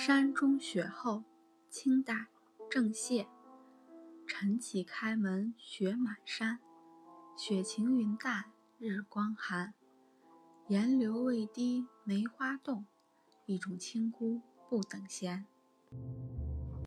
山中雪后清代郑燮。晨起开门雪满山雪晴云淡日光寒。岩流未滴梅花动一种清孤不等闲。